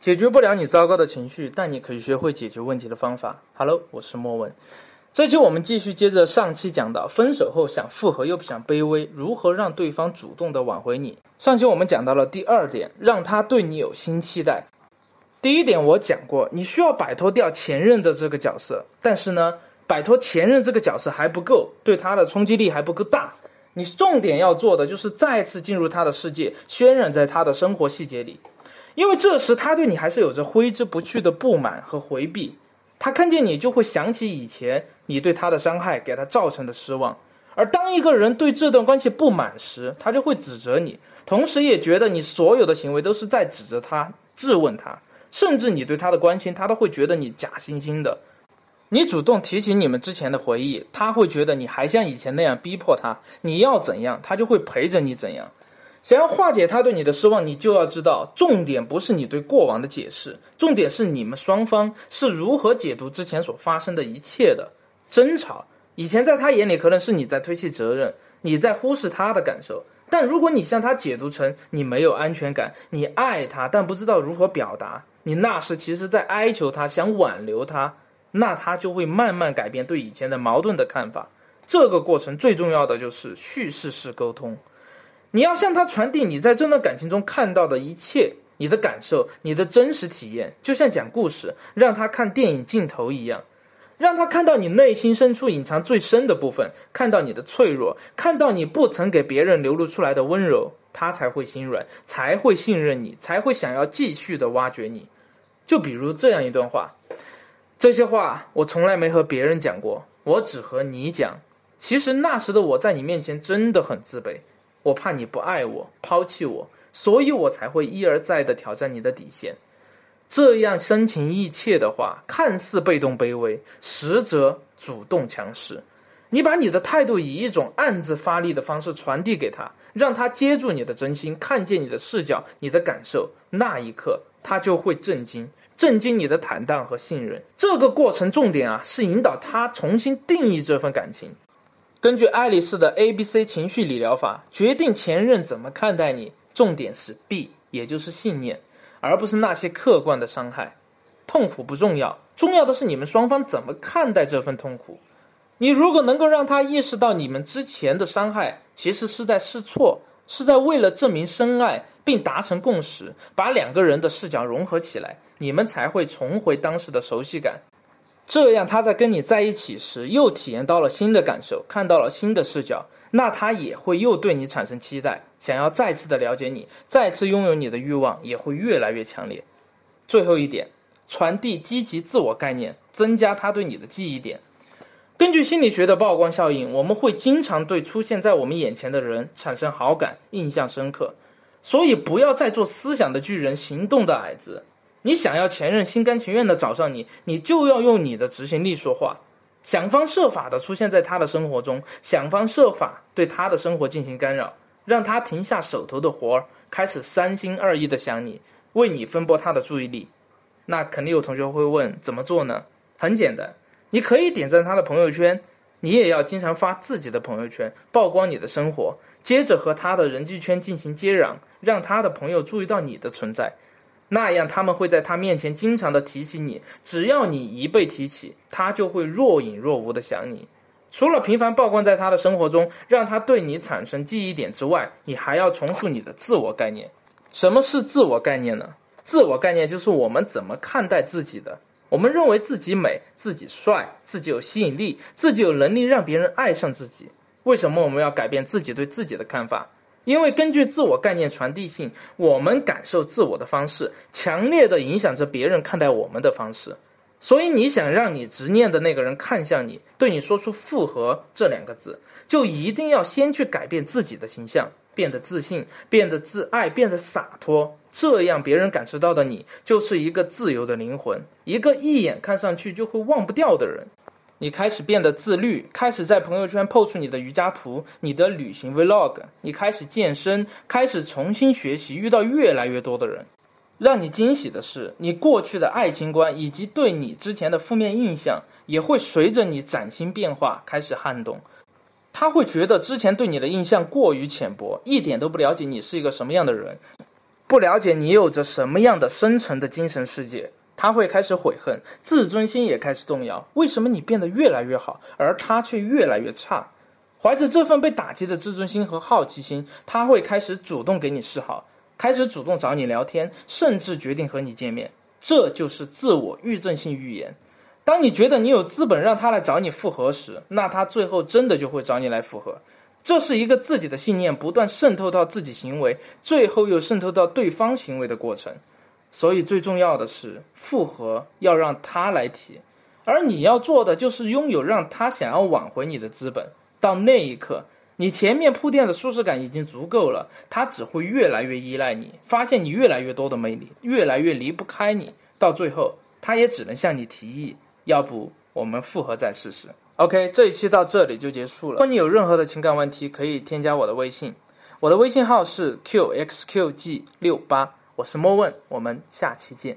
解决不了你糟糕的情绪，但你可以学会解决问题的方法。Hello，我是莫文。这期我们继续接着上期讲到，分手后想复合又不想卑微，如何让对方主动的挽回你？上期我们讲到了第二点，让他对你有新期待。第一点我讲过，你需要摆脱掉前任的这个角色，但是呢，摆脱前任这个角色还不够，对他的冲击力还不够大。你重点要做的就是再次进入他的世界，渲染在他的生活细节里。因为这时他对你还是有着挥之不去的不满和回避，他看见你就会想起以前你对他的伤害给他造成的失望，而当一个人对这段关系不满时，他就会指责你，同时也觉得你所有的行为都是在指责他、质问他，甚至你对他的关心，他都会觉得你假惺惺的。你主动提起你们之前的回忆，他会觉得你还像以前那样逼迫他，你要怎样，他就会陪着你怎样。想要化解他对你的失望，你就要知道，重点不是你对过往的解释，重点是你们双方是如何解读之前所发生的一切的争吵。以前在他眼里可能是你在推卸责任，你在忽视他的感受。但如果你向他解读成你没有安全感，你爱他但不知道如何表达，你那时其实在哀求他，想挽留他，那他就会慢慢改变对以前的矛盾的看法。这个过程最重要的就是叙事式沟通。你要向他传递你在这段感情中看到的一切，你的感受，你的真实体验，就像讲故事，让他看电影镜头一样，让他看到你内心深处隐藏最深的部分，看到你的脆弱，看到你不曾给别人流露出来的温柔，他才会心软，才会信任你，才会想要继续的挖掘你。就比如这样一段话，这些话我从来没和别人讲过，我只和你讲。其实那时的我在你面前真的很自卑。我怕你不爱我，抛弃我，所以我才会一而再的挑战你的底线。这样深情意切的话，看似被动卑微，实则主动强势。你把你的态度以一种暗自发力的方式传递给他，让他接住你的真心，看见你的视角、你的感受，那一刻他就会震惊，震惊你的坦荡和信任。这个过程重点啊，是引导他重新定义这份感情。根据爱丽丝的 A B C 情绪理疗法，决定前任怎么看待你，重点是 B，也就是信念，而不是那些客观的伤害。痛苦不重要，重要的是你们双方怎么看待这份痛苦。你如果能够让他意识到你们之前的伤害其实是在试错，是在为了证明深爱并达成共识，把两个人的视角融合起来，你们才会重回当时的熟悉感。这样，他在跟你在一起时，又体验到了新的感受，看到了新的视角，那他也会又对你产生期待，想要再次的了解你，再次拥有你的欲望也会越来越强烈。最后一点，传递积极自我概念，增加他对你的记忆点。根据心理学的曝光效应，我们会经常对出现在我们眼前的人产生好感，印象深刻。所以，不要再做思想的巨人，行动的矮子。你想要前任心甘情愿的找上你，你就要用你的执行力说话，想方设法的出现在他的生活中，想方设法对他的生活进行干扰，让他停下手头的活儿，开始三心二意的想你，为你分拨他的注意力。那肯定有同学会问，怎么做呢？很简单，你可以点赞他的朋友圈，你也要经常发自己的朋友圈，曝光你的生活，接着和他的人际圈进行接壤，让他的朋友注意到你的存在。那样，他们会在他面前经常的提起你。只要你一被提起，他就会若隐若无的想你。除了频繁曝光在他的生活中，让他对你产生记忆点之外，你还要重塑你的自我概念。什么是自我概念呢？自我概念就是我们怎么看待自己的。我们认为自己美，自己帅，自己有吸引力，自己有能力让别人爱上自己。为什么我们要改变自己对自己的看法？因为根据自我概念传递性，我们感受自我的方式，强烈的影响着别人看待我们的方式。所以，你想让你执念的那个人看向你，对你说出“复合”这两个字，就一定要先去改变自己的形象，变得自信，变得自爱，变得洒脱。这样，别人感受到的你，就是一个自由的灵魂，一个一眼看上去就会忘不掉的人。你开始变得自律，开始在朋友圈 PO 出你的瑜伽图、你的旅行 Vlog。你开始健身，开始重新学习，遇到越来越多的人。让你惊喜的是，你过去的爱情观以及对你之前的负面印象，也会随着你崭新变化开始撼动。他会觉得之前对你的印象过于浅薄，一点都不了解你是一个什么样的人。不了解你有着什么样的深层的精神世界，他会开始悔恨，自尊心也开始动摇。为什么你变得越来越好，而他却越来越差？怀着这份被打击的自尊心和好奇心，他会开始主动给你示好，开始主动找你聊天，甚至决定和你见面。这就是自我预证性预言。当你觉得你有资本让他来找你复合时，那他最后真的就会找你来复合。这是一个自己的信念不断渗透到自己行为，最后又渗透到对方行为的过程。所以最重要的是，复合要让他来提，而你要做的就是拥有让他想要挽回你的资本。到那一刻，你前面铺垫的舒适感已经足够了，他只会越来越依赖你，发现你越来越多的魅力，越来越离不开你。到最后，他也只能向你提议，要不我们复合再试试。OK，这一期到这里就结束了。如果你有任何的情感问题，可以添加我的微信，我的微信号是 qxqg 六八，我是莫问，我们下期见。